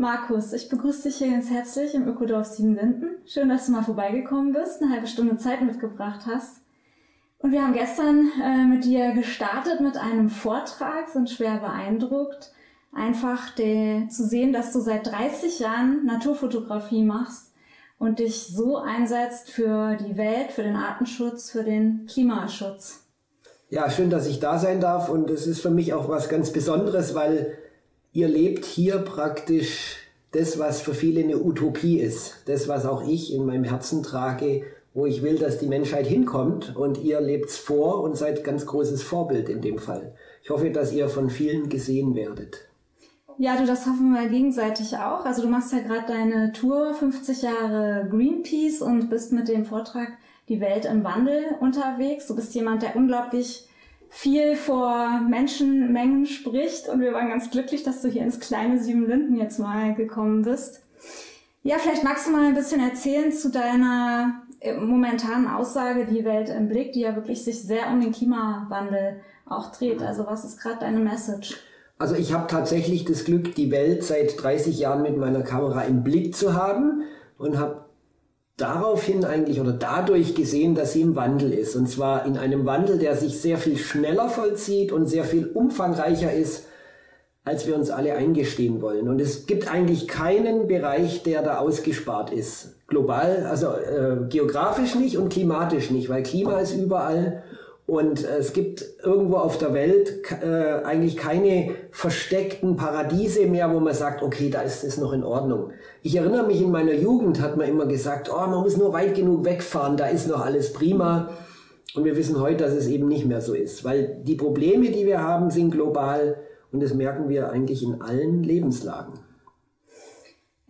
Markus, ich begrüße dich hier ganz herzlich im Ökodorf Siebenlinden. Schön, dass du mal vorbeigekommen bist, eine halbe Stunde Zeit mitgebracht hast. Und wir haben gestern äh, mit dir gestartet mit einem Vortrag, sind schwer beeindruckt, einfach de, zu sehen, dass du seit 30 Jahren Naturfotografie machst und dich so einsetzt für die Welt, für den Artenschutz, für den Klimaschutz. Ja, schön, dass ich da sein darf und es ist für mich auch was ganz Besonderes, weil ihr lebt hier praktisch das, was für viele eine Utopie ist. Das, was auch ich in meinem Herzen trage, wo ich will, dass die Menschheit hinkommt. Und ihr lebt's vor und seid ganz großes Vorbild in dem Fall. Ich hoffe, dass ihr von vielen gesehen werdet. Ja, du, das hoffen wir gegenseitig auch. Also du machst ja gerade deine Tour 50 Jahre Greenpeace und bist mit dem Vortrag Die Welt im Wandel unterwegs. Du bist jemand, der unglaublich viel vor Menschenmengen spricht und wir waren ganz glücklich, dass du hier ins kleine Siebenlinden jetzt mal gekommen bist. Ja, vielleicht magst du mal ein bisschen erzählen zu deiner äh, momentanen Aussage, die Welt im Blick, die ja wirklich sich sehr um den Klimawandel auch dreht. Also was ist gerade deine Message? Also ich habe tatsächlich das Glück, die Welt seit 30 Jahren mit meiner Kamera im Blick zu haben und habe daraufhin eigentlich oder dadurch gesehen, dass sie im Wandel ist. Und zwar in einem Wandel, der sich sehr viel schneller vollzieht und sehr viel umfangreicher ist, als wir uns alle eingestehen wollen. Und es gibt eigentlich keinen Bereich, der da ausgespart ist. Global, also äh, geografisch nicht und klimatisch nicht, weil Klima ist überall und es gibt irgendwo auf der Welt äh, eigentlich keine versteckten Paradiese mehr, wo man sagt, okay, da ist es noch in Ordnung. Ich erinnere mich, in meiner Jugend hat man immer gesagt, oh, man muss nur weit genug wegfahren, da ist noch alles prima. Und wir wissen heute, dass es eben nicht mehr so ist, weil die Probleme, die wir haben, sind global und das merken wir eigentlich in allen Lebenslagen.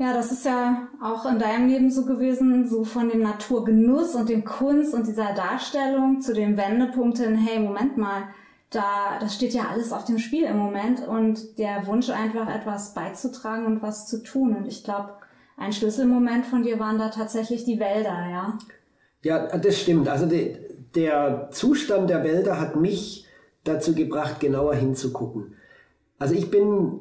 Ja, das ist ja auch in deinem Leben so gewesen, so von dem Naturgenuss und dem Kunst und dieser Darstellung zu dem Wendepunkt hin, hey, Moment mal, da, das steht ja alles auf dem Spiel im Moment und der Wunsch einfach etwas beizutragen und was zu tun. Und ich glaube, ein Schlüsselmoment von dir waren da tatsächlich die Wälder, ja? Ja, das stimmt. Also de, der Zustand der Wälder hat mich dazu gebracht, genauer hinzugucken. Also ich bin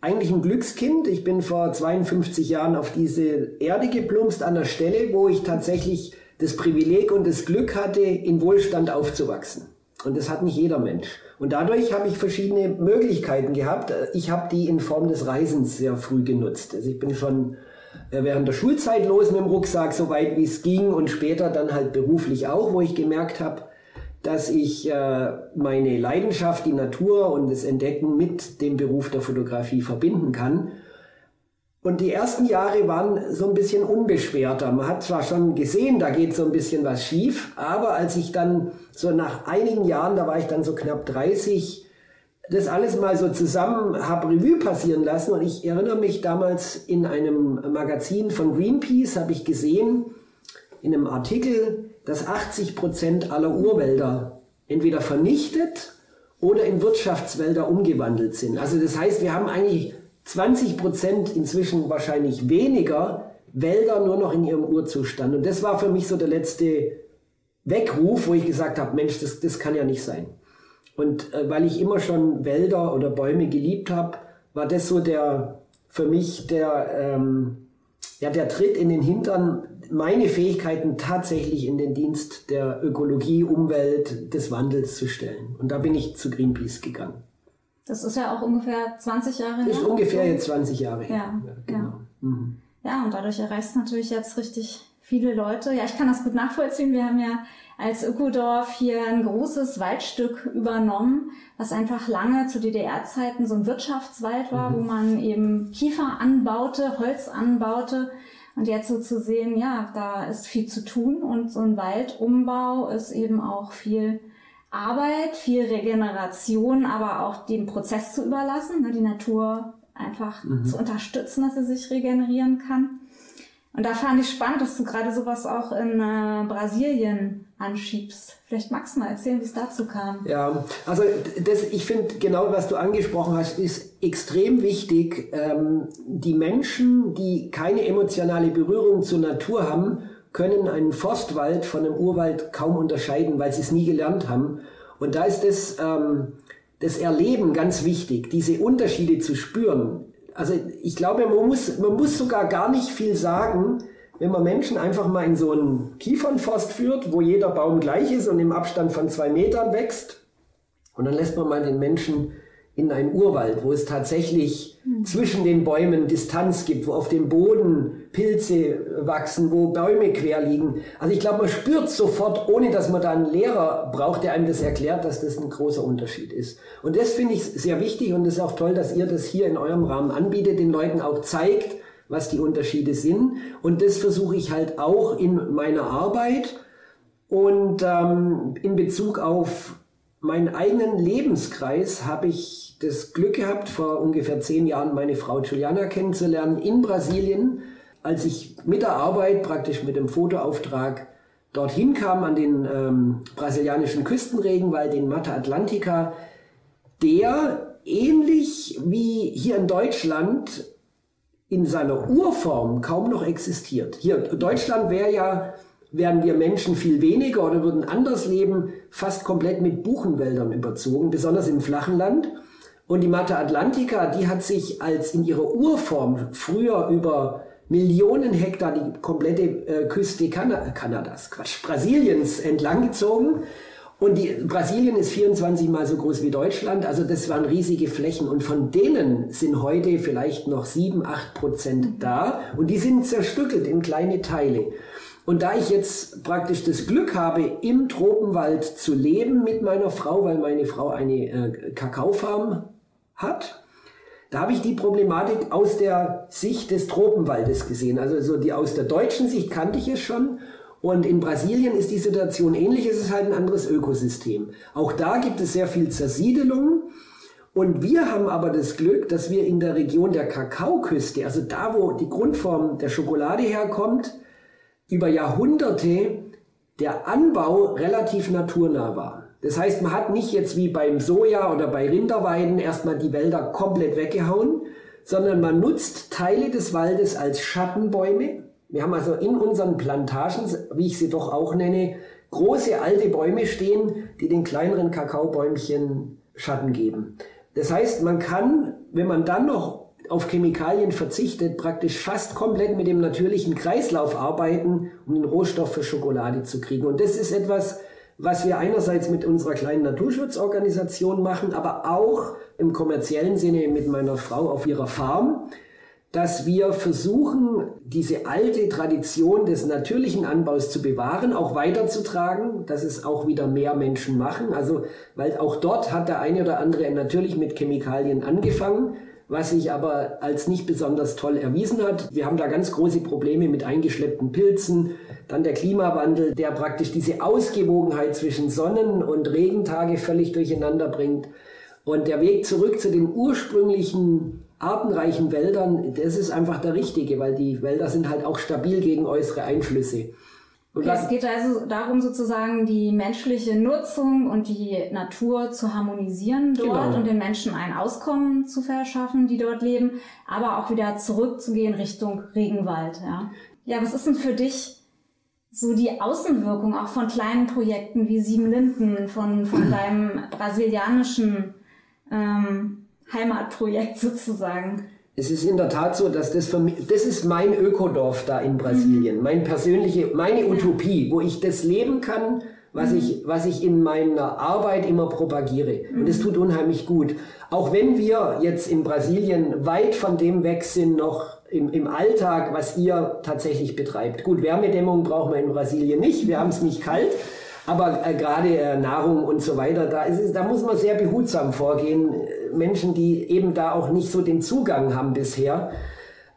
eigentlich ein Glückskind. Ich bin vor 52 Jahren auf diese Erde geplumpst an der Stelle, wo ich tatsächlich das Privileg und das Glück hatte, in Wohlstand aufzuwachsen. Und das hat nicht jeder Mensch. Und dadurch habe ich verschiedene Möglichkeiten gehabt. Ich habe die in Form des Reisens sehr früh genutzt. Also ich bin schon äh, während der Schulzeit los mit dem Rucksack, so weit wie es ging und später dann halt beruflich auch, wo ich gemerkt habe, dass ich äh, meine Leidenschaft, die Natur und das Entdecken mit dem Beruf der Fotografie verbinden kann. Und die ersten Jahre waren so ein bisschen unbeschwerter. Man hat zwar schon gesehen, da geht so ein bisschen was schief, aber als ich dann so nach einigen Jahren, da war ich dann so knapp 30, das alles mal so zusammen habe Revue passieren lassen und ich erinnere mich damals in einem Magazin von Greenpeace habe ich gesehen, in einem Artikel, dass 80 Prozent aller Urwälder entweder vernichtet oder in Wirtschaftswälder umgewandelt sind. Also das heißt, wir haben eigentlich 20 Prozent inzwischen wahrscheinlich weniger Wälder nur noch in ihrem Urzustand. Und das war für mich so der letzte Weckruf, wo ich gesagt habe, Mensch, das, das kann ja nicht sein. Und äh, weil ich immer schon Wälder oder Bäume geliebt habe, war das so der für mich der ähm, ja der Tritt in den Hintern, meine Fähigkeiten tatsächlich in den Dienst der Ökologie, Umwelt, des Wandels zu stellen. Und da bin ich zu Greenpeace gegangen. Das ist ja auch ungefähr 20 Jahre her. Ist ungefähr jetzt 20 Jahre her. Ja, ja, genau. Ja. Mhm. ja und dadurch erreichst du natürlich jetzt richtig viele Leute. Ja, ich kann das gut nachvollziehen. Wir haben ja als Ökodorf hier ein großes Waldstück übernommen, was einfach lange zu DDR-Zeiten so ein Wirtschaftswald war, mhm. wo man eben Kiefer anbaute, Holz anbaute. Und jetzt so zu sehen, ja, da ist viel zu tun und so ein Waldumbau ist eben auch viel Arbeit, viel Regeneration, aber auch den Prozess zu überlassen, ne, die Natur einfach mhm. zu unterstützen, dass sie sich regenerieren kann. Und da fand ich spannend, dass du gerade sowas auch in äh, Brasilien anschiebst. Vielleicht magst du mal erzählen, wie es dazu kam. Ja, also das, ich finde genau, was du angesprochen hast, ist extrem wichtig. Ähm, die Menschen, die keine emotionale Berührung zur Natur haben, können einen Forstwald von einem Urwald kaum unterscheiden, weil sie es nie gelernt haben. Und da ist das, ähm, das Erleben ganz wichtig, diese Unterschiede zu spüren. Also ich glaube, man muss, man muss sogar gar nicht viel sagen, wenn man Menschen einfach mal in so einen Kiefernforst führt, wo jeder Baum gleich ist und im Abstand von zwei Metern wächst. Und dann lässt man mal den Menschen in einen Urwald, wo es tatsächlich mhm. zwischen den Bäumen Distanz gibt, wo auf dem Boden Pilze wachsen, wo Bäume quer liegen. Also ich glaube, man spürt sofort, ohne dass man da einen Lehrer braucht, der einem das erklärt, dass das ein großer Unterschied ist. Und das finde ich sehr wichtig und es ist auch toll, dass ihr das hier in eurem Rahmen anbietet, den Leuten auch zeigt, was die Unterschiede sind. Und das versuche ich halt auch in meiner Arbeit und ähm, in Bezug auf meinen eigenen Lebenskreis habe ich das Glück gehabt, vor ungefähr zehn Jahren meine Frau Juliana kennenzulernen in Brasilien, als ich mit der Arbeit, praktisch mit dem Fotoauftrag, dorthin kam an den ähm, brasilianischen Küstenregenwald in Mata Atlantica, der ähnlich wie hier in Deutschland in seiner Urform kaum noch existiert. Hier, Deutschland wäre ja wären wir Menschen viel weniger oder würden anders leben, fast komplett mit Buchenwäldern überzogen, besonders im flachen Land. Und die Mata Atlantica, die hat sich als in ihrer Urform früher über Millionen Hektar die komplette äh, Küste kan Kanadas, Quatsch, Brasiliens entlanggezogen. Und die, Brasilien ist 24 mal so groß wie Deutschland, also das waren riesige Flächen. Und von denen sind heute vielleicht noch 7, 8 Prozent da. Und die sind zerstückelt in kleine Teile. Und da ich jetzt praktisch das Glück habe, im Tropenwald zu leben mit meiner Frau, weil meine Frau eine äh, Kakaofarm hat, da habe ich die Problematik aus der Sicht des Tropenwaldes gesehen. Also so die aus der deutschen Sicht kannte ich es schon. Und in Brasilien ist die Situation ähnlich, es ist halt ein anderes Ökosystem. Auch da gibt es sehr viel Zersiedelung. Und wir haben aber das Glück, dass wir in der Region der Kakaoküste, also da, wo die Grundform der Schokolade herkommt, über Jahrhunderte der Anbau relativ naturnah war. Das heißt, man hat nicht jetzt wie beim Soja oder bei Rinderweiden erstmal die Wälder komplett weggehauen, sondern man nutzt Teile des Waldes als Schattenbäume. Wir haben also in unseren Plantagen, wie ich sie doch auch nenne, große alte Bäume stehen, die den kleineren Kakaobäumchen Schatten geben. Das heißt, man kann, wenn man dann noch auf Chemikalien verzichtet, praktisch fast komplett mit dem natürlichen Kreislauf arbeiten, um den Rohstoff für Schokolade zu kriegen. Und das ist etwas, was wir einerseits mit unserer kleinen Naturschutzorganisation machen, aber auch im kommerziellen Sinne mit meiner Frau auf ihrer Farm, dass wir versuchen, diese alte Tradition des natürlichen Anbaus zu bewahren, auch weiterzutragen, dass es auch wieder mehr Menschen machen. Also, weil auch dort hat der eine oder andere natürlich mit Chemikalien angefangen was sich aber als nicht besonders toll erwiesen hat. Wir haben da ganz große Probleme mit eingeschleppten Pilzen. Dann der Klimawandel, der praktisch diese Ausgewogenheit zwischen Sonnen- und Regentage völlig durcheinander bringt. Und der Weg zurück zu den ursprünglichen artenreichen Wäldern, das ist einfach der richtige, weil die Wälder sind halt auch stabil gegen äußere Einflüsse. Okay, es geht also darum, sozusagen die menschliche Nutzung und die Natur zu harmonisieren dort genau. und den Menschen ein Auskommen zu verschaffen, die dort leben, aber auch wieder zurückzugehen Richtung Regenwald. Ja, ja was ist denn für dich so die Außenwirkung auch von kleinen Projekten wie Sieben Linden, von, von deinem brasilianischen ähm, Heimatprojekt sozusagen? Es ist in der Tat so, dass das für mich, das ist mein Ökodorf da in Brasilien, mhm. mein persönliche, meine Utopie, wo ich das leben kann, was mhm. ich, was ich in meiner Arbeit immer propagiere. Mhm. Und es tut unheimlich gut. Auch wenn wir jetzt in Brasilien weit von dem weg sind, noch im, im Alltag, was ihr tatsächlich betreibt. Gut, Wärmedämmung brauchen wir in Brasilien nicht, wir haben es nicht kalt. Aber äh, gerade äh, Nahrung und so weiter, da, ist es, da muss man sehr behutsam vorgehen. Menschen, die eben da auch nicht so den Zugang haben bisher.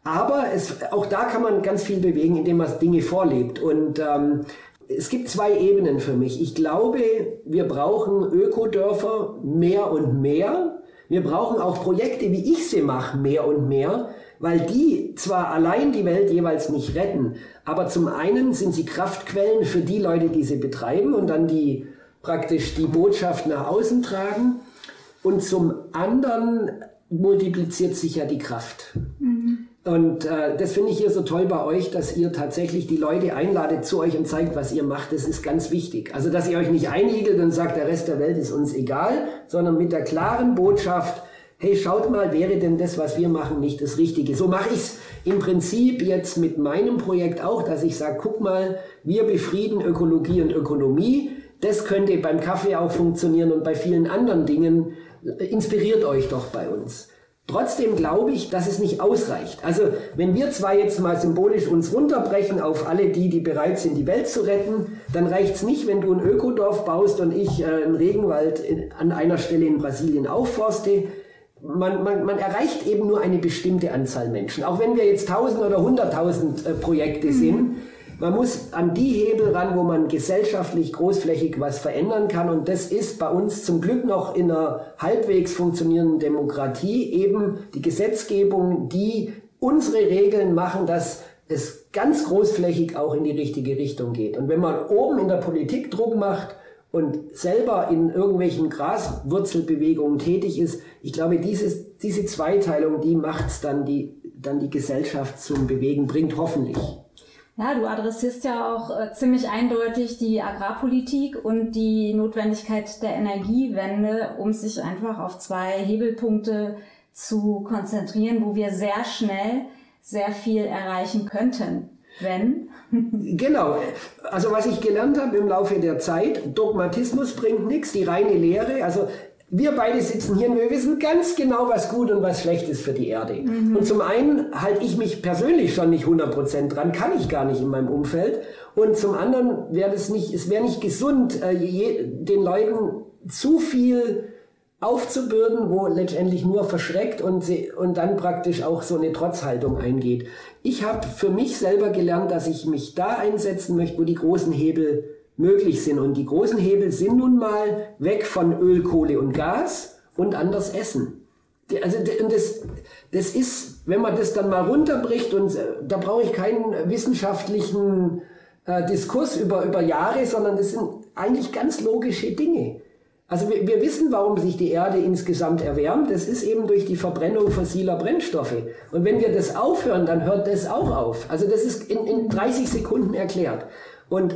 Aber es, auch da kann man ganz viel bewegen, indem man Dinge vorlebt. Und ähm, es gibt zwei Ebenen für mich. Ich glaube, wir brauchen Ökodörfer mehr und mehr. Wir brauchen auch Projekte, wie ich sie mache, mehr und mehr, weil die zwar allein die Welt jeweils nicht retten, aber zum einen sind sie Kraftquellen für die Leute, die sie betreiben und dann die praktisch die Botschaft nach außen tragen. Und zum anderen multipliziert sich ja die Kraft. Mhm. Und äh, das finde ich hier so toll bei euch, dass ihr tatsächlich die Leute einladet zu euch und zeigt, was ihr macht. Das ist ganz wichtig. Also, dass ihr euch nicht einigelt und sagt, der Rest der Welt ist uns egal, sondern mit der klaren Botschaft, hey, schaut mal, wäre denn das, was wir machen, nicht das Richtige? So mache ich es im Prinzip jetzt mit meinem Projekt auch, dass ich sage, guck mal, wir befrieden Ökologie und Ökonomie. Das könnte beim Kaffee auch funktionieren und bei vielen anderen Dingen. Inspiriert euch doch bei uns. Trotzdem glaube ich, dass es nicht ausreicht. Also wenn wir zwar jetzt mal symbolisch uns runterbrechen auf alle die, die bereit sind, die Welt zu retten, dann reicht es nicht, wenn du ein Ökodorf baust und ich äh, einen Regenwald in, an einer Stelle in Brasilien aufforste. Man, man, man erreicht eben nur eine bestimmte Anzahl Menschen. Auch wenn wir jetzt tausend oder hunderttausend äh, Projekte mhm. sind, man muss an die Hebel ran, wo man gesellschaftlich großflächig was verändern kann. Und das ist bei uns zum Glück noch in einer halbwegs funktionierenden Demokratie eben die Gesetzgebung, die unsere Regeln machen, dass es ganz großflächig auch in die richtige Richtung geht. Und wenn man oben in der Politik Druck macht und selber in irgendwelchen Graswurzelbewegungen tätig ist, ich glaube, dieses, diese Zweiteilung, die macht es dann die, dann die Gesellschaft zum Bewegen, bringt hoffentlich. Ja, du adressierst ja auch äh, ziemlich eindeutig die Agrarpolitik und die Notwendigkeit der Energiewende, um sich einfach auf zwei Hebelpunkte zu konzentrieren, wo wir sehr schnell sehr viel erreichen könnten. Wenn? genau. Also was ich gelernt habe im Laufe der Zeit, Dogmatismus bringt nichts, die reine Lehre. Also wir beide sitzen hier und wir wissen ganz genau, was gut und was schlecht ist für die Erde. Mhm. Und zum einen halte ich mich persönlich schon nicht 100% dran, kann ich gar nicht in meinem Umfeld. Und zum anderen wäre es nicht, es wäre nicht gesund, äh, je, den Leuten zu viel aufzubürden, wo letztendlich nur verschreckt und, sie, und dann praktisch auch so eine Trotzhaltung eingeht. Ich habe für mich selber gelernt, dass ich mich da einsetzen möchte, wo die großen Hebel möglich sind. Und die großen Hebel sind nun mal weg von Öl, Kohle und Gas und anders Essen. Also das, das ist, wenn man das dann mal runterbricht, und äh, da brauche ich keinen wissenschaftlichen äh, Diskurs über, über Jahre, sondern das sind eigentlich ganz logische Dinge. Also wir, wir wissen, warum sich die Erde insgesamt erwärmt. Das ist eben durch die Verbrennung fossiler Brennstoffe. Und wenn wir das aufhören, dann hört das auch auf. Also das ist in, in 30 Sekunden erklärt. Und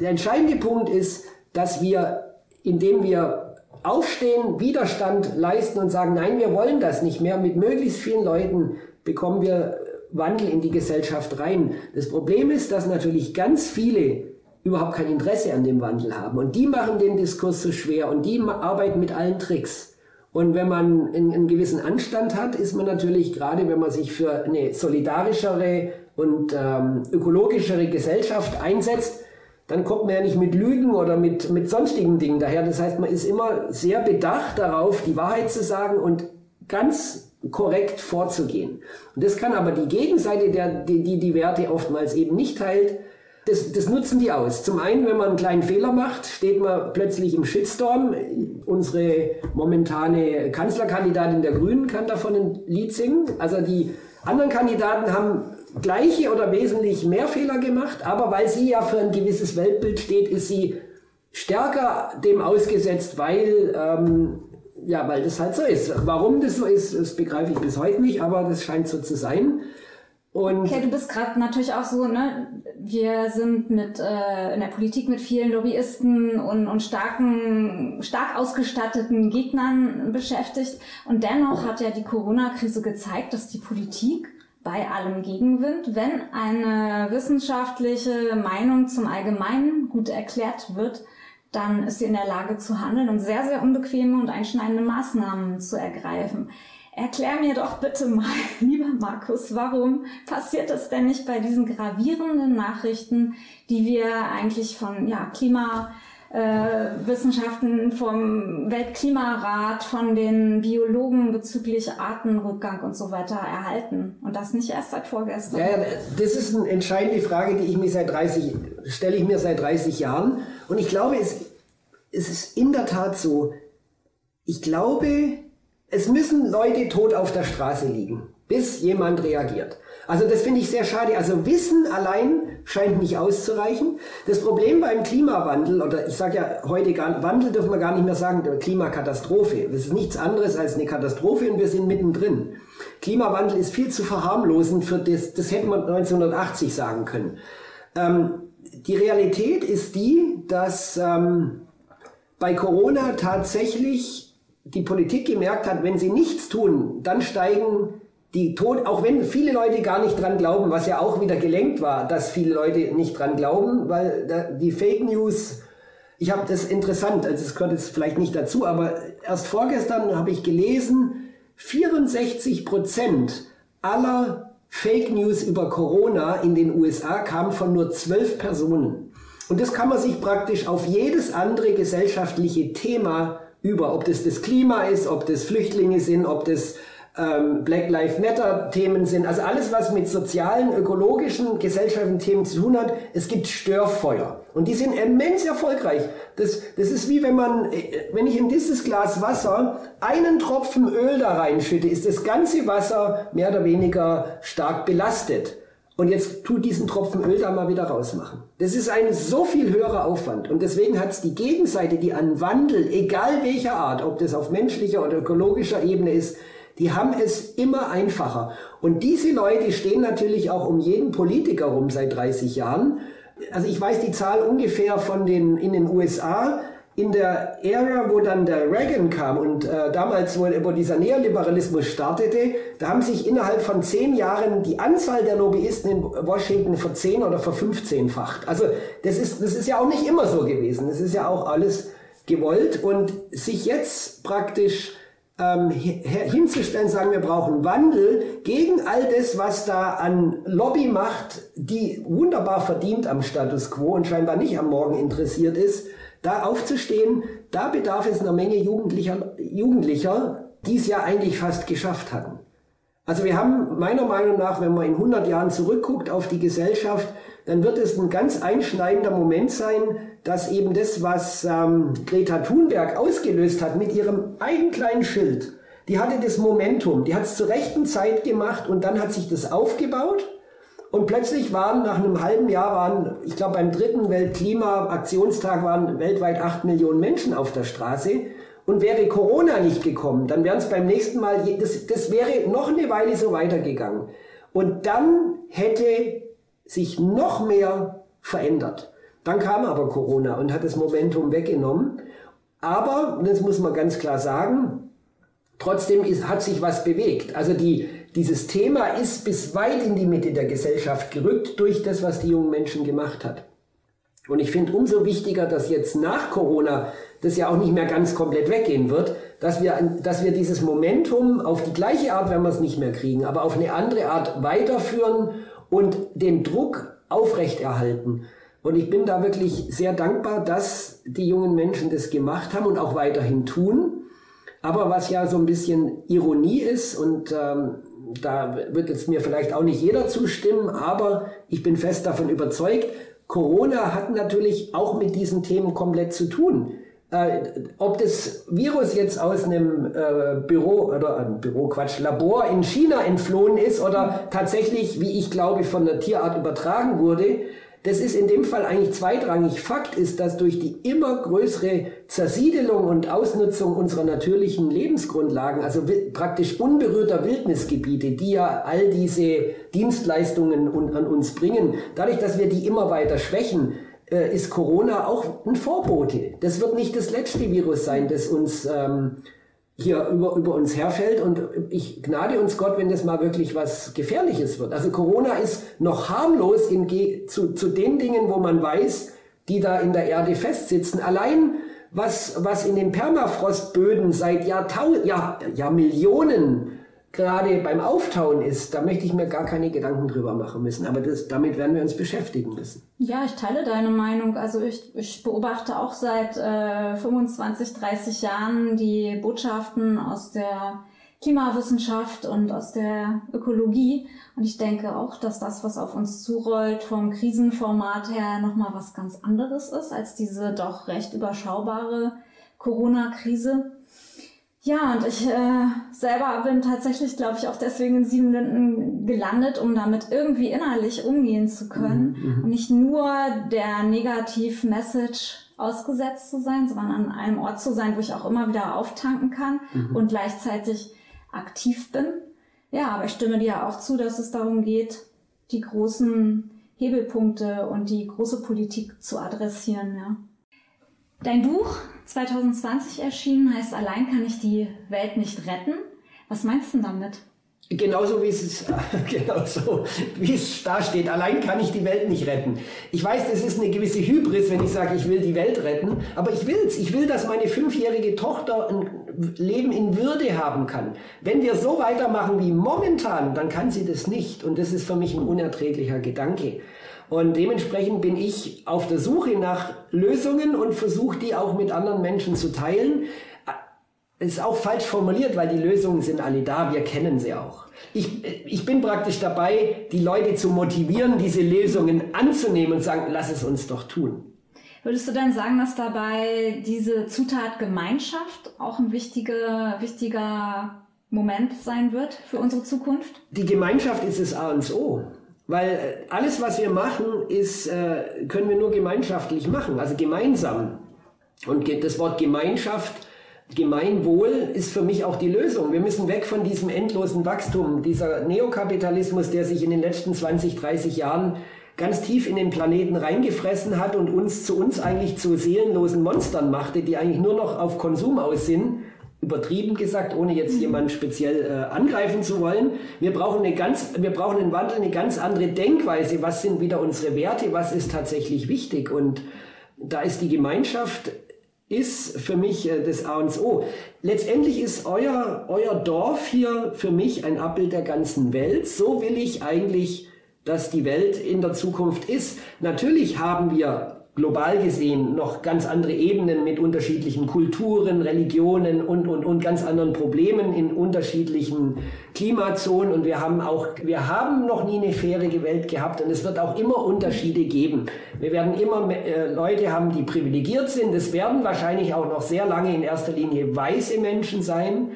der entscheidende Punkt ist, dass wir, indem wir aufstehen, Widerstand leisten und sagen, nein, wir wollen das nicht mehr, mit möglichst vielen Leuten bekommen wir Wandel in die Gesellschaft rein. Das Problem ist, dass natürlich ganz viele überhaupt kein Interesse an dem Wandel haben. Und die machen den Diskurs so schwer und die arbeiten mit allen Tricks. Und wenn man einen, einen gewissen Anstand hat, ist man natürlich, gerade wenn man sich für eine solidarischere und ähm, ökologischere Gesellschaft einsetzt, dann kommt man ja nicht mit Lügen oder mit, mit sonstigen Dingen daher. Das heißt, man ist immer sehr bedacht darauf, die Wahrheit zu sagen und ganz korrekt vorzugehen. Und das kann aber die Gegenseite, der, die, die die Werte oftmals eben nicht teilt, das, das nutzen die aus. Zum einen, wenn man einen kleinen Fehler macht, steht man plötzlich im Shitstorm. Unsere momentane Kanzlerkandidatin der Grünen kann davon ein Lied singen. Also die anderen Kandidaten haben gleiche oder wesentlich mehr Fehler gemacht, aber weil sie ja für ein gewisses Weltbild steht, ist sie stärker dem ausgesetzt, weil, ähm, ja, weil das halt so ist. Warum das so ist, das begreife ich bis heute nicht, aber das scheint so zu sein. Und okay, du bist gerade natürlich auch so, ne? Wir sind mit äh, in der Politik mit vielen Lobbyisten und, und starken, stark ausgestatteten Gegnern beschäftigt. Und dennoch hat ja die Corona-Krise gezeigt, dass die Politik bei allem Gegenwind, wenn eine wissenschaftliche Meinung zum Allgemeinen gut erklärt wird, dann ist sie in der Lage zu handeln und sehr, sehr unbequeme und einschneidende Maßnahmen zu ergreifen. Erklär mir doch bitte mal, lieber Markus, warum passiert es denn nicht bei diesen gravierenden Nachrichten, die wir eigentlich von ja, Klima äh, Wissenschaften vom Weltklimarat, von den Biologen bezüglich Artenrückgang und so weiter erhalten. Und das nicht erst seit vorgestern. Ja, das ist eine entscheidende Frage, die ich mir seit 30 stelle ich mir seit 30 Jahren. Und ich glaube, es, es ist in der Tat so, ich glaube, es müssen Leute tot auf der Straße liegen, bis jemand reagiert. Also das finde ich sehr schade. Also Wissen allein scheint nicht auszureichen. Das Problem beim Klimawandel, oder ich sage ja heute gar, Wandel dürfen wir gar nicht mehr sagen, Klimakatastrophe. Das ist nichts anderes als eine Katastrophe und wir sind mittendrin. Klimawandel ist viel zu verharmlosen für das, das hätte man 1980 sagen können. Ähm, die Realität ist die, dass ähm, bei Corona tatsächlich die Politik gemerkt hat, wenn sie nichts tun, dann steigen die Tod, auch wenn viele Leute gar nicht dran glauben, was ja auch wieder gelenkt war, dass viele Leute nicht dran glauben, weil die Fake News, ich habe das interessant, also es gehört jetzt vielleicht nicht dazu, aber erst vorgestern habe ich gelesen, 64 Prozent aller Fake News über Corona in den USA kamen von nur zwölf Personen. Und das kann man sich praktisch auf jedes andere gesellschaftliche Thema über, ob das das Klima ist, ob das Flüchtlinge sind, ob das ähm, Black Lives Matter Themen sind, also alles, was mit sozialen, ökologischen, gesellschaftlichen Themen zu tun hat, es gibt Störfeuer. Und die sind immens erfolgreich. Das, das ist wie wenn man, äh, wenn ich in dieses Glas Wasser einen Tropfen Öl da reinschütte, ist das ganze Wasser mehr oder weniger stark belastet. Und jetzt tut diesen Tropfen Öl da mal wieder rausmachen. Das ist ein so viel höherer Aufwand. Und deswegen hat es die Gegenseite, die an Wandel, egal welcher Art, ob das auf menschlicher oder ökologischer Ebene ist, die haben es immer einfacher. Und diese Leute stehen natürlich auch um jeden Politiker rum seit 30 Jahren. Also ich weiß die Zahl ungefähr von den in den USA. In der Ära, wo dann der Reagan kam und äh, damals, wo, wo dieser Neoliberalismus startete, da haben sich innerhalb von zehn Jahren die Anzahl der Lobbyisten in Washington ver zehn oder ver 15-facht. Also das ist, das ist ja auch nicht immer so gewesen. Das ist ja auch alles gewollt und sich jetzt praktisch ähm, hinzustellen, sagen, wir brauchen Wandel gegen all das, was da an Lobby macht, die wunderbar verdient am Status quo und scheinbar nicht am Morgen interessiert ist, da aufzustehen, da bedarf es einer Menge Jugendlicher, Jugendlicher die es ja eigentlich fast geschafft hatten. Also wir haben meiner Meinung nach, wenn man in 100 Jahren zurückguckt auf die Gesellschaft, dann wird es ein ganz einschneidender Moment sein, dass eben das, was ähm, Greta Thunberg ausgelöst hat mit ihrem einen kleinen Schild, die hatte das Momentum, die hat es zur rechten Zeit gemacht und dann hat sich das aufgebaut und plötzlich waren nach einem halben Jahr waren, ich glaube beim dritten Weltklimaaktionstag waren weltweit acht Millionen Menschen auf der Straße und wäre Corona nicht gekommen, dann wären es beim nächsten Mal, das, das wäre noch eine Weile so weitergegangen. Und dann hätte sich noch mehr verändert. Dann kam aber Corona und hat das Momentum weggenommen. Aber, das muss man ganz klar sagen, trotzdem ist, hat sich was bewegt. Also die, dieses Thema ist bis weit in die Mitte der Gesellschaft gerückt durch das, was die jungen Menschen gemacht hat. Und ich finde umso wichtiger, dass jetzt nach Corona das ja auch nicht mehr ganz komplett weggehen wird, dass wir, dass wir dieses Momentum auf die gleiche Art, wenn wir es nicht mehr kriegen, aber auf eine andere Art weiterführen und den Druck aufrechterhalten. Und ich bin da wirklich sehr dankbar, dass die jungen Menschen das gemacht haben und auch weiterhin tun. Aber was ja so ein bisschen Ironie ist, und ähm, da wird jetzt mir vielleicht auch nicht jeder zustimmen, aber ich bin fest davon überzeugt, Corona hat natürlich auch mit diesen Themen komplett zu tun. Äh, ob das Virus jetzt aus einem äh, Büro oder äh, Büro Quatsch Labor in China entflohen ist oder tatsächlich, wie ich glaube, von der Tierart übertragen wurde, das ist in dem Fall eigentlich zweitrangig. Fakt ist, dass durch die immer größere Zersiedelung und Ausnutzung unserer natürlichen Lebensgrundlagen, also praktisch unberührter Wildnisgebiete, die ja all diese Dienstleistungen an uns bringen, dadurch, dass wir die immer weiter schwächen, äh, ist Corona auch ein Vorbote. Das wird nicht das letzte Virus sein, das uns ähm, hier über, über uns herfällt. Und ich gnade uns Gott, wenn das mal wirklich was Gefährliches wird. Also Corona ist noch harmlos in, zu, zu den Dingen, wo man weiß, die da in der Erde festsitzen. Allein was, was in den Permafrostböden seit Jahrtausenden, ja, Jahrmillionen gerade beim Auftauen ist, da möchte ich mir gar keine Gedanken drüber machen müssen. Aber das, damit werden wir uns beschäftigen müssen. Ja, ich teile deine Meinung. Also ich, ich beobachte auch seit äh, 25, 30 Jahren die Botschaften aus der Klimawissenschaft und aus der Ökologie. Und ich denke auch, dass das, was auf uns zurollt, vom Krisenformat her nochmal was ganz anderes ist als diese doch recht überschaubare Corona-Krise. Ja, und ich äh, selber bin tatsächlich, glaube ich, auch deswegen in Sieben Linden gelandet, um damit irgendwie innerlich umgehen zu können mhm, mhm. und nicht nur der Negativ-Message ausgesetzt zu sein, sondern an einem Ort zu sein, wo ich auch immer wieder auftanken kann mhm. und gleichzeitig aktiv bin. Ja, aber ich stimme dir auch zu, dass es darum geht, die großen Hebelpunkte und die große Politik zu adressieren, ja. Dein Buch 2020 erschienen heißt Allein kann ich die Welt nicht retten. Was meinst du damit? Genauso wie es genauso wie es da steht. Allein kann ich die Welt nicht retten. Ich weiß, das ist eine gewisse Hybris, wenn ich sage, ich will die Welt retten, aber ich will's. Ich will, dass meine fünfjährige Tochter ein Leben in Würde haben kann. Wenn wir so weitermachen wie momentan, dann kann sie das nicht. Und das ist für mich ein unerträglicher Gedanke. Und dementsprechend bin ich auf der Suche nach Lösungen und versuche die auch mit anderen Menschen zu teilen. Ist auch falsch formuliert, weil die Lösungen sind alle da, wir kennen sie auch. Ich, ich bin praktisch dabei, die Leute zu motivieren, diese Lösungen anzunehmen und sagen, lass es uns doch tun. Würdest du dann sagen, dass dabei diese Zutat Gemeinschaft auch ein wichtiger, wichtiger Moment sein wird für unsere Zukunft? Die Gemeinschaft ist das A und O. Weil äh, alles, was wir machen, ist, äh, können wir nur gemeinschaftlich machen, also gemeinsam. Und das Wort Gemeinschaft, Gemeinwohl ist für mich auch die Lösung. Wir müssen weg von diesem endlosen Wachstum, dieser Neokapitalismus, der sich in den letzten 20, 30 Jahren ganz tief in den Planeten reingefressen hat und uns zu uns eigentlich zu seelenlosen Monstern machte, die eigentlich nur noch auf Konsum aus sind übertrieben gesagt, ohne jetzt jemand speziell äh, angreifen zu wollen. Wir brauchen eine ganz, wir brauchen einen Wandel, eine ganz andere Denkweise. Was sind wieder unsere Werte? Was ist tatsächlich wichtig? Und da ist die Gemeinschaft ist für mich äh, das A und O. Letztendlich ist euer, euer Dorf hier für mich ein Abbild der ganzen Welt. So will ich eigentlich, dass die Welt in der Zukunft ist. Natürlich haben wir global gesehen noch ganz andere Ebenen mit unterschiedlichen Kulturen, Religionen und, und, und ganz anderen Problemen in unterschiedlichen Klimazonen. Und wir haben auch, wir haben noch nie eine faire Welt gehabt und es wird auch immer Unterschiede geben. Wir werden immer äh, Leute haben, die privilegiert sind. Es werden wahrscheinlich auch noch sehr lange in erster Linie weiße Menschen sein.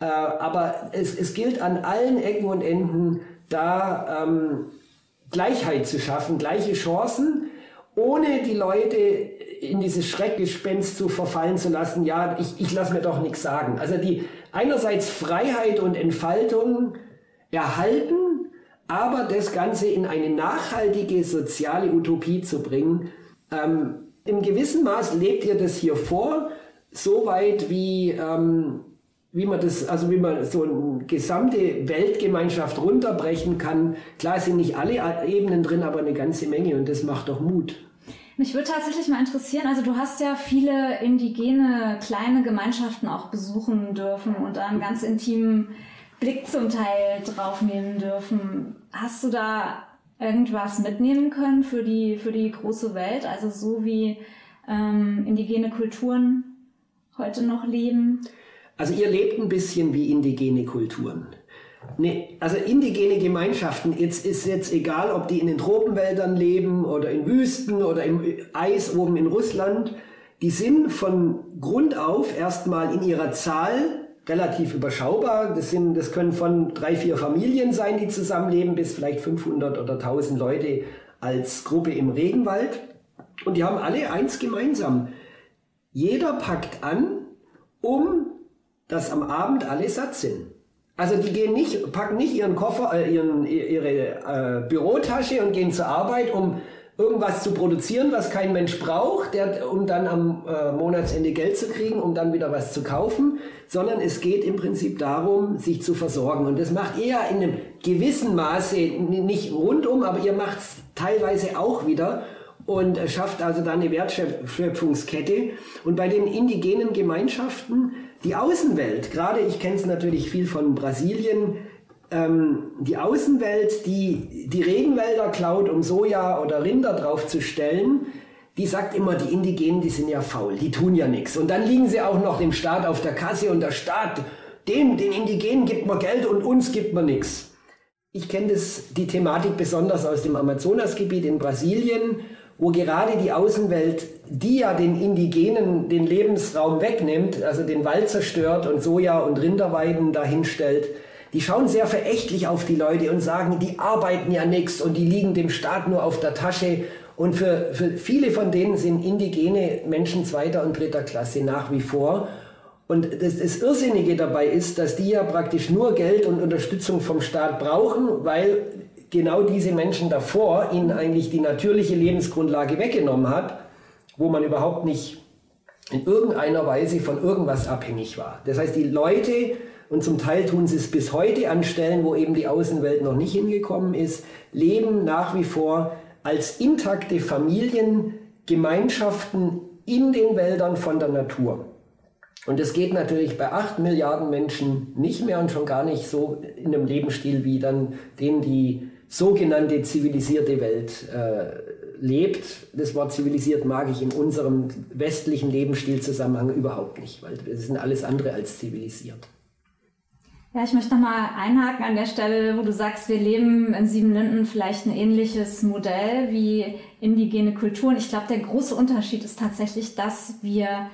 Äh, aber es, es gilt an allen Ecken und Enden da ähm, Gleichheit zu schaffen, gleiche Chancen ohne die Leute in dieses Schreckgespenst zu verfallen zu lassen, ja, ich, ich lasse mir doch nichts sagen. Also die einerseits Freiheit und Entfaltung erhalten, aber das Ganze in eine nachhaltige soziale Utopie zu bringen. Ähm, Im gewissen Maß lebt ihr das hier vor, soweit wie ähm, wie man das, also wie man so eine gesamte Weltgemeinschaft runterbrechen kann. Klar sind nicht alle Ebenen drin, aber eine ganze Menge und das macht doch Mut. Mich würde tatsächlich mal interessieren, also du hast ja viele indigene kleine Gemeinschaften auch besuchen dürfen und einen ganz intimen Blick zum Teil drauf nehmen dürfen. Hast du da irgendwas mitnehmen können für die, für die große Welt? Also so wie ähm, indigene Kulturen heute noch leben? Also ihr lebt ein bisschen wie indigene Kulturen. Nee, also indigene Gemeinschaften, jetzt ist jetzt egal, ob die in den Tropenwäldern leben oder in Wüsten oder im Eis oben in Russland, die sind von Grund auf erstmal in ihrer Zahl relativ überschaubar. Das, sind, das können von drei, vier Familien sein, die zusammenleben, bis vielleicht 500 oder 1000 Leute als Gruppe im Regenwald. Und die haben alle eins gemeinsam. Jeder packt an, um dass am Abend alle satt sind. Also die gehen nicht, packen nicht ihren Koffer, äh, ihren, ihre äh, Bürotasche und gehen zur Arbeit, um irgendwas zu produzieren, was kein Mensch braucht, der, um dann am äh, Monatsende Geld zu kriegen, um dann wieder was zu kaufen, sondern es geht im Prinzip darum, sich zu versorgen. Und das macht ihr in einem gewissen Maße, nicht rundum, aber ihr macht es teilweise auch wieder und schafft also dann eine Wertschöpfungskette. Und bei den indigenen Gemeinschaften, die Außenwelt, gerade ich kenne es natürlich viel von Brasilien, ähm, die Außenwelt, die die Regenwälder klaut, um Soja oder Rinder draufzustellen, die sagt immer, die Indigenen, die sind ja faul, die tun ja nichts. Und dann liegen sie auch noch dem Staat auf der Kasse und der Staat, dem, den Indigenen gibt man Geld und uns gibt man nichts. Ich kenne die Thematik besonders aus dem Amazonasgebiet in Brasilien, wo gerade die Außenwelt, die ja den Indigenen den Lebensraum wegnimmt, also den Wald zerstört und Soja- und Rinderweiden dahinstellt, die schauen sehr verächtlich auf die Leute und sagen, die arbeiten ja nichts und die liegen dem Staat nur auf der Tasche. Und für, für viele von denen sind indigene Menschen zweiter und dritter Klasse nach wie vor. Und das, das Irrsinnige dabei ist, dass die ja praktisch nur Geld und Unterstützung vom Staat brauchen, weil genau diese Menschen davor ihnen eigentlich die natürliche Lebensgrundlage weggenommen hat, wo man überhaupt nicht in irgendeiner Weise von irgendwas abhängig war. Das heißt, die Leute und zum Teil tun sie es bis heute an Stellen, wo eben die Außenwelt noch nicht hingekommen ist, leben nach wie vor als intakte Familiengemeinschaften in den Wäldern von der Natur. Und es geht natürlich bei 8 Milliarden Menschen nicht mehr und schon gar nicht so in einem Lebensstil wie dann den die sogenannte zivilisierte Welt äh, lebt. Das Wort zivilisiert mag ich in unserem westlichen Lebensstilzusammenhang überhaupt nicht, weil wir sind alles andere als zivilisiert. Ja, ich möchte nochmal einhaken an der Stelle, wo du sagst, wir leben in Siebenlinden vielleicht ein ähnliches Modell wie indigene Kulturen. Ich glaube, der große Unterschied ist tatsächlich, dass wir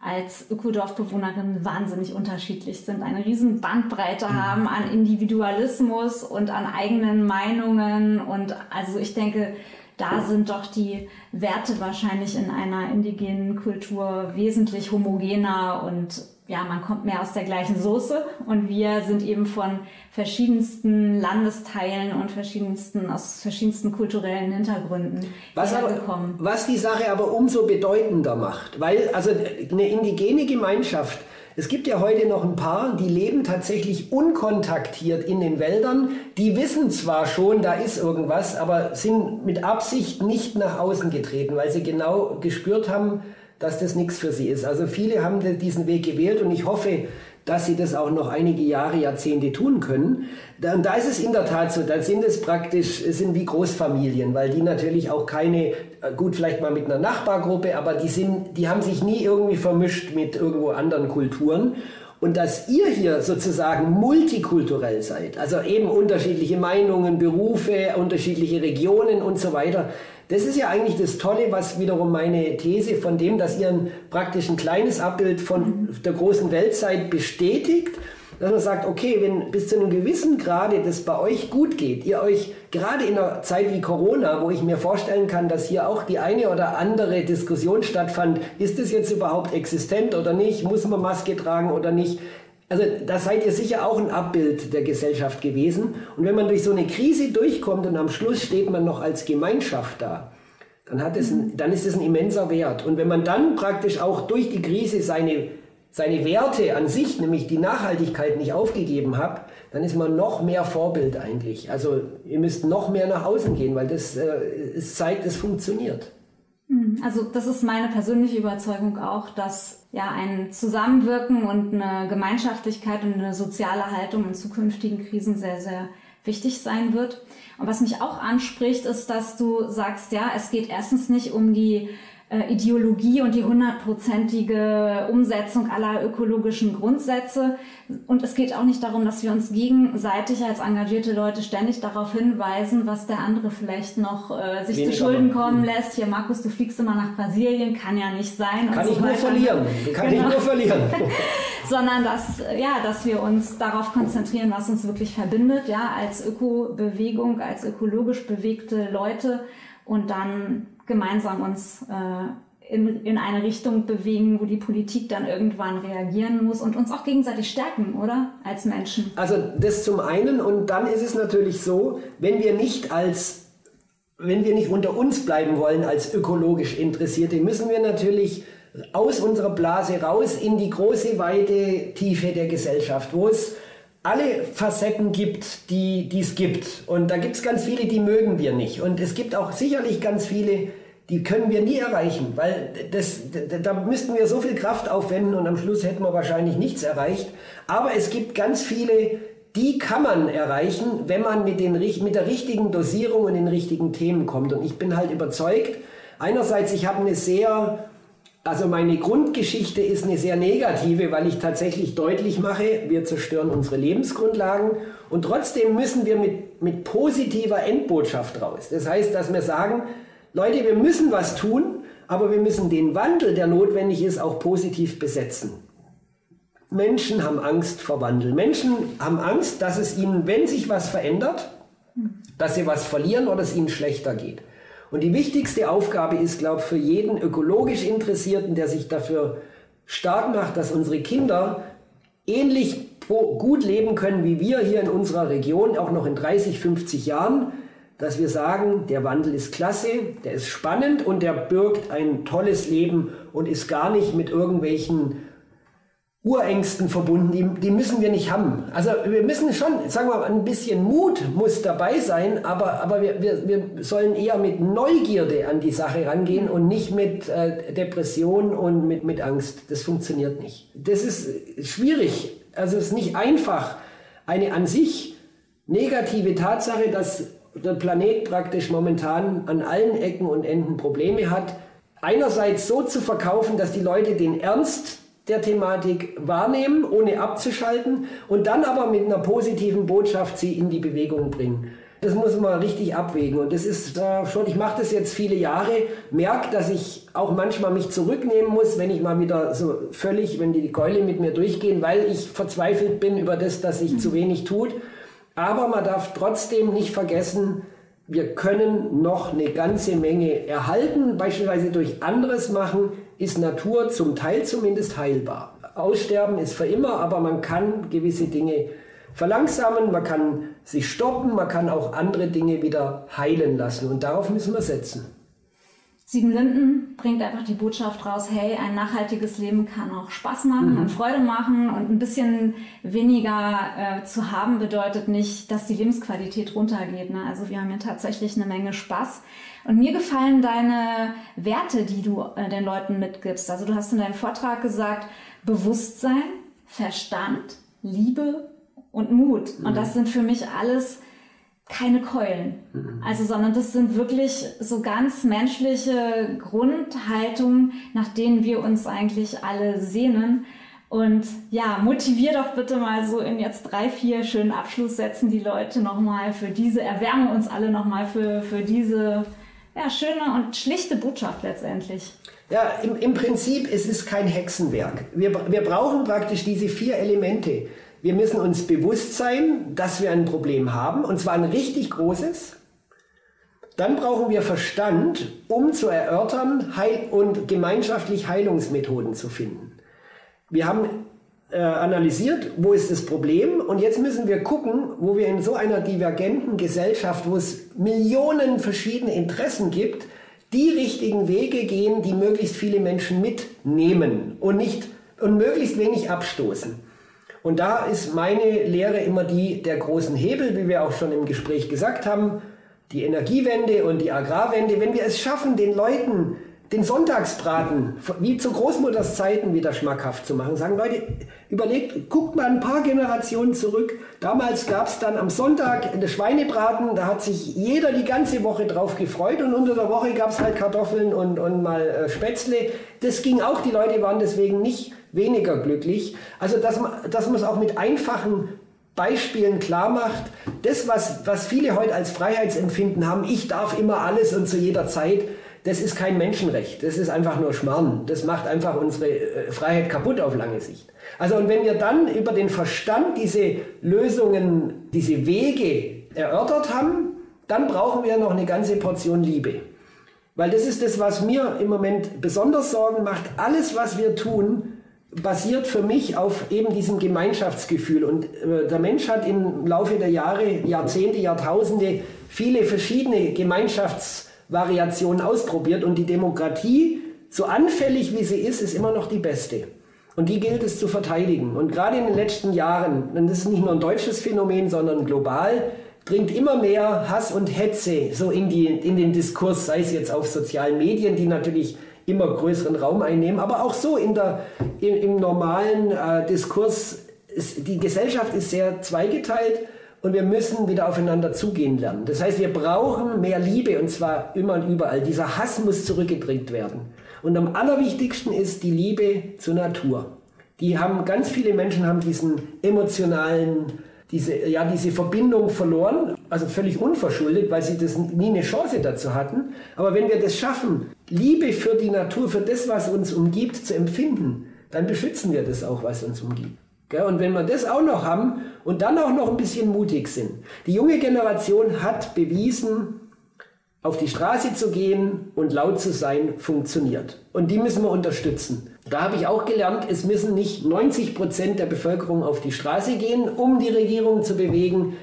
als Ökodorfbewohnerinnen wahnsinnig unterschiedlich sind, eine riesen Bandbreite haben an Individualismus und an eigenen Meinungen. Und also ich denke, da sind doch die Werte wahrscheinlich in einer indigenen Kultur wesentlich homogener und ja, man kommt mehr aus der gleichen Soße und wir sind eben von verschiedensten Landesteilen und verschiedensten, aus verschiedensten kulturellen Hintergründen was gekommen. Was die Sache aber umso bedeutender macht, weil also eine indigene Gemeinschaft, es gibt ja heute noch ein paar, die leben tatsächlich unkontaktiert in den Wäldern. Die wissen zwar schon, da ist irgendwas, aber sind mit Absicht nicht nach außen getreten, weil sie genau gespürt haben, dass das nichts für sie ist. Also viele haben diesen Weg gewählt und ich hoffe, dass sie das auch noch einige Jahre, Jahrzehnte tun können. Und da ist es in der Tat so, da sind es praktisch, sind wie Großfamilien, weil die natürlich auch keine, äh, gut, vielleicht mal mit einer Nachbargruppe, aber die sind, die haben sich nie irgendwie vermischt mit irgendwo anderen Kulturen. Und dass ihr hier sozusagen multikulturell seid, also eben unterschiedliche Meinungen, Berufe, unterschiedliche Regionen und so weiter, das ist ja eigentlich das Tolle, was wiederum meine These von dem, dass ihr ein, praktisch ein kleines Abbild von der großen Welt seid, bestätigt. Dass man sagt, okay, wenn bis zu einem gewissen Grade das bei euch gut geht, ihr euch gerade in einer Zeit wie Corona, wo ich mir vorstellen kann, dass hier auch die eine oder andere Diskussion stattfand, ist das jetzt überhaupt existent oder nicht, muss man Maske tragen oder nicht, also da seid ihr sicher auch ein Abbild der Gesellschaft gewesen. Und wenn man durch so eine Krise durchkommt und am Schluss steht man noch als Gemeinschaft da, dann, hat es ein, dann ist es ein immenser Wert. Und wenn man dann praktisch auch durch die Krise seine, seine Werte an sich, nämlich die Nachhaltigkeit nicht aufgegeben hat, dann ist man noch mehr Vorbild eigentlich. Also ihr müsst noch mehr nach außen gehen, weil das äh, es zeigt, es funktioniert. Hm, also das ist meine persönliche Überzeugung auch, dass ja ein Zusammenwirken und eine Gemeinschaftlichkeit und eine soziale Haltung in zukünftigen Krisen sehr, sehr wichtig sein wird. Und was mich auch anspricht, ist, dass du sagst, ja, es geht erstens nicht um die äh, Ideologie und die hundertprozentige Umsetzung aller ökologischen Grundsätze. Und es geht auch nicht darum, dass wir uns gegenseitig als engagierte Leute ständig darauf hinweisen, was der andere vielleicht noch äh, sich Wenig zu Schulden kommen lässt. Hier, Markus, du fliegst immer nach Brasilien, kann ja nicht sein. Kann ich so nur verlieren. Kann genau. ich nur verlieren. Sondern dass, ja, dass wir uns darauf konzentrieren, was uns wirklich verbindet, ja, als Ökobewegung, als ökologisch bewegte Leute und dann gemeinsam uns äh, in, in eine Richtung bewegen, wo die Politik dann irgendwann reagieren muss und uns auch gegenseitig stärken, oder? Als Menschen. Also das zum einen und dann ist es natürlich so, wenn wir nicht als wenn wir nicht unter uns bleiben wollen als ökologisch Interessierte, müssen wir natürlich aus unserer Blase raus in die große, weite Tiefe der Gesellschaft, wo es alle Facetten gibt, die es gibt. Und da gibt es ganz viele, die mögen wir nicht. Und es gibt auch sicherlich ganz viele, die können wir nie erreichen, weil das, da müssten wir so viel Kraft aufwenden und am Schluss hätten wir wahrscheinlich nichts erreicht. Aber es gibt ganz viele, die kann man erreichen, wenn man mit, den, mit der richtigen Dosierung und den richtigen Themen kommt. Und ich bin halt überzeugt, einerseits, ich habe eine sehr Also meine Grundgeschichte ist eine sehr negative, weil ich tatsächlich deutlich mache, wir zerstören unsere Lebensgrundlagen und trotzdem müssen wir mit, mit positiver Endbotschaft raus. Das heißt, dass wir sagen, Leute, wir müssen was tun, aber wir müssen den Wandel, der notwendig ist, auch positiv besetzen. Menschen haben Angst vor Wandel. Menschen haben Angst, dass es ihnen, wenn sich was verändert, dass sie was verlieren oder es ihnen schlechter geht. Und die wichtigste Aufgabe ist, glaube ich, für jeden ökologisch Interessierten, der sich dafür stark macht, dass unsere Kinder ähnlich gut leben können wie wir hier in unserer Region, auch noch in 30, 50 Jahren, dass wir sagen, der Wandel ist klasse, der ist spannend und der birgt ein tolles Leben und ist gar nicht mit irgendwelchen Urängsten verbunden, die, die müssen wir nicht haben. Also wir müssen schon, sagen wir mal, ein bisschen Mut muss dabei sein, aber, aber wir, wir, wir sollen eher mit Neugierde an die Sache rangehen und nicht mit äh, Depression und mit, mit Angst. Das funktioniert nicht. Das ist schwierig, also es ist nicht einfach, eine an sich negative Tatsache, dass der Planet praktisch momentan an allen Ecken und Enden Probleme hat, einerseits so zu verkaufen, dass die Leute den Ernst der Thematik wahrnehmen, ohne abzuschalten und dann aber mit einer positiven Botschaft sie in die Bewegung bringen. Das muss man richtig abwägen und das ist äh, schon, ich mache das jetzt viele Jahre, merke, dass ich auch manchmal mich zurücknehmen muss, wenn ich mal wieder so völlig, wenn die, Keule mit mir durchgehen, weil ich verzweifelt bin über das, dass sich zu wenig tut. Aber man darf trotzdem nicht vergessen, wir können noch eine ganze Menge erhalten, beispielsweise durch anderes machen, ist Natur zum Teil zumindest heilbar. Aussterben ist für immer, aber man kann gewisse Dinge verlangsamen, man kann sich stoppen, man kann auch andere Dinge wieder heilen lassen und darauf müssen wir setzen. Sieben Linden bringt einfach die Botschaft raus, hey, ein nachhaltiges Leben kann auch Spaß machen mhm. und Freude machen und ein bisschen weniger äh, zu haben bedeutet nicht, dass die Lebensqualität runtergeht. Ne? Also wir haben hier tatsächlich eine Menge Spaß. Und mir gefallen deine Werte, die du äh, den Leuten mitgibst. Also du hast in deinem Vortrag gesagt, Bewusstsein, Verstand, Liebe und Mut. Mhm. Und das sind für mich alles keine Keulen. Mhm. Also, sondern das sind wirklich so ganz menschliche Grundhaltungen, nach denen wir uns eigentlich alle sehnen. Und ja, motivier doch bitte mal so in jetzt drei, vier schönen Abschlusssätzen die Leute nochmal für diese, erwärme uns alle nochmal für, für diese ja, schöne und schlichte Botschaft letztendlich. Ja, im, im Prinzip es ist kein Hexenwerk. Wir, wir brauchen praktisch diese vier Elemente. Wir müssen uns bewusst sein, dass wir ein Problem haben, und zwar ein richtig großes. Dann brauchen wir Verstand, um zu erörtern Heil und gemeinschaftlich Heilungsmethoden zu finden. Wir haben äh, analysiert, wo ist das Problem und jetzt müssen wir gucken, wo wir in so einer divergenten Gesellschaft, wo es Millionen verschiedene Interessen gibt, die richtigen Wege gehen, die möglichst viele Menschen mitnehmen und nicht und möglichst wenig abstoßen. Und da ist meine Lehre immer die der großen Hebel, wie wir auch schon im Gespräch gesagt haben, die Energiewende und die Agrarwende. Wenn wir es schaffen, den Leuten den Sonntagsbraten wie zu Großmutters Zeiten wieder schmackhaft zu machen. Sagen Leute, überlegt, guckt mal ein paar Generationen zurück. Damals gab es dann am Sonntag das Schweinebraten, da hat sich jeder die ganze Woche drauf gefreut und unter der Woche gab es halt Kartoffeln und, und mal äh, Spätzle. Das ging auch, die Leute waren deswegen nicht weniger glücklich. Also dass man, es auch mit einfachen Beispielen klar macht, das, was, was viele heute als Freiheitsempfinden haben, ich darf immer alles und zu jeder Zeit, das ist kein Menschenrecht, das ist einfach nur Schmarrn. Das macht einfach unsere äh, Freiheit kaputt auf lange Sicht. Also und wenn wir dann über den Verstand diese Lösungen, diese Wege erörtert haben, dann brauchen wir noch eine ganze Portion Liebe. Weil das ist das, was mir im Moment besonders Sorgen macht. Alles, was wir tun, basiert für mich auf eben diesem Gemeinschaftsgefühl. Und äh, der Mensch hat im Laufe der Jahre, Jahrzehnte, Jahrtausende viele verschiedene Gemeinschafts Variationen ausprobiert und die Demokratie, so anfällig wie sie ist, ist immer noch die beste. Und die gilt es zu verteidigen. Und gerade in den letzten Jahren, und das ist nicht nur ein deutsches Phänomen, sondern global, dringt immer mehr Hass und Hetze so in, die, in den Diskurs, sei es jetzt auf sozialen Medien, die natürlich immer größeren Raum einnehmen, aber auch so in der, im, im normalen äh, Diskurs. Ist, die Gesellschaft ist sehr zweigeteilt und wir müssen wieder aufeinander zugehen lernen. Das heißt, wir brauchen mehr Liebe und zwar immer und überall. Dieser Hass muss zurückgedrängt werden. Und am allerwichtigsten ist die Liebe zur Natur. Die haben, ganz viele Menschen haben diesen emotionalen, diese, ja, diese Verbindung verloren, also völlig unverschuldet, weil sie das nie eine Chance dazu hatten. Aber wenn wir das schaffen, Liebe für die Natur, für das, was uns umgibt, zu empfinden, dann beschützen wir das auch, was uns umgibt. Und wenn wir das auch noch haben und dann auch noch ein bisschen mutig sind. Die junge Generation hat bewiesen, auf die Straße zu gehen und laut zu sein, funktioniert. Und die müssen wir unterstützen. Da habe ich auch gelernt, es müssen nicht 90 Prozent der Bevölkerung auf die Straße gehen, um die Regierung zu bewegen.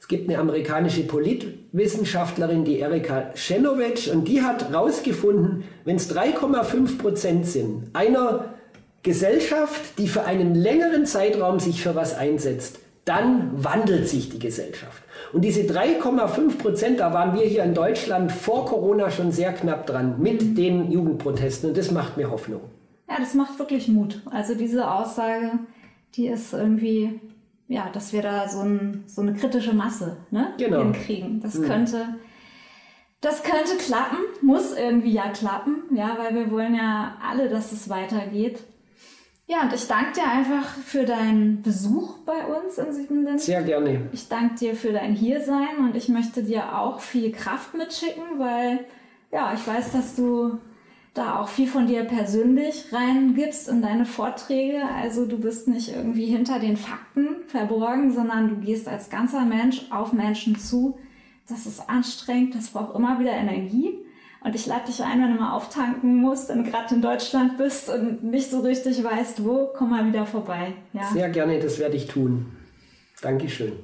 Es gibt eine amerikanische Politwissenschaftlerin, die Erika Chenoweth, und die hat herausgefunden, wenn es 3,5 Prozent sind, einer Gesellschaft, die für einen längeren Zeitraum sich für was einsetzt, dann wandelt sich die Gesellschaft. Und diese 3,5 Prozent, da waren wir hier in Deutschland vor Corona schon sehr knapp dran mit den Jugendprotesten. Und das macht mir Hoffnung. Ja, das macht wirklich Mut. Also diese Aussage, die ist irgendwie, ja, dass wir da so, ein, so eine kritische Masse ne, genau. hinkriegen. Das mhm. könnte, das könnte klappen, muss irgendwie ja klappen, ja, weil wir wollen ja alle, dass es weitergeht. Ja, und ich danke dir einfach für deinen Besuch bei uns in Siebenlinden. Sehr gerne. Ich danke dir für dein Hiersein und ich möchte dir auch viel Kraft mitschicken, weil ja, ich weiß, dass du da auch viel von dir persönlich reingibst in deine Vorträge. Also du bist nicht irgendwie hinter den Fakten verborgen, sondern du gehst als ganzer Mensch auf Menschen zu. Das ist anstrengend, das braucht immer wieder Energie. Und ich lade dich ein, wenn du mal auftanken musst und gerade in Deutschland bist und nicht so richtig weißt, wo, komm mal wieder vorbei. Ja? Sehr gerne, das werde ich tun. Dankeschön.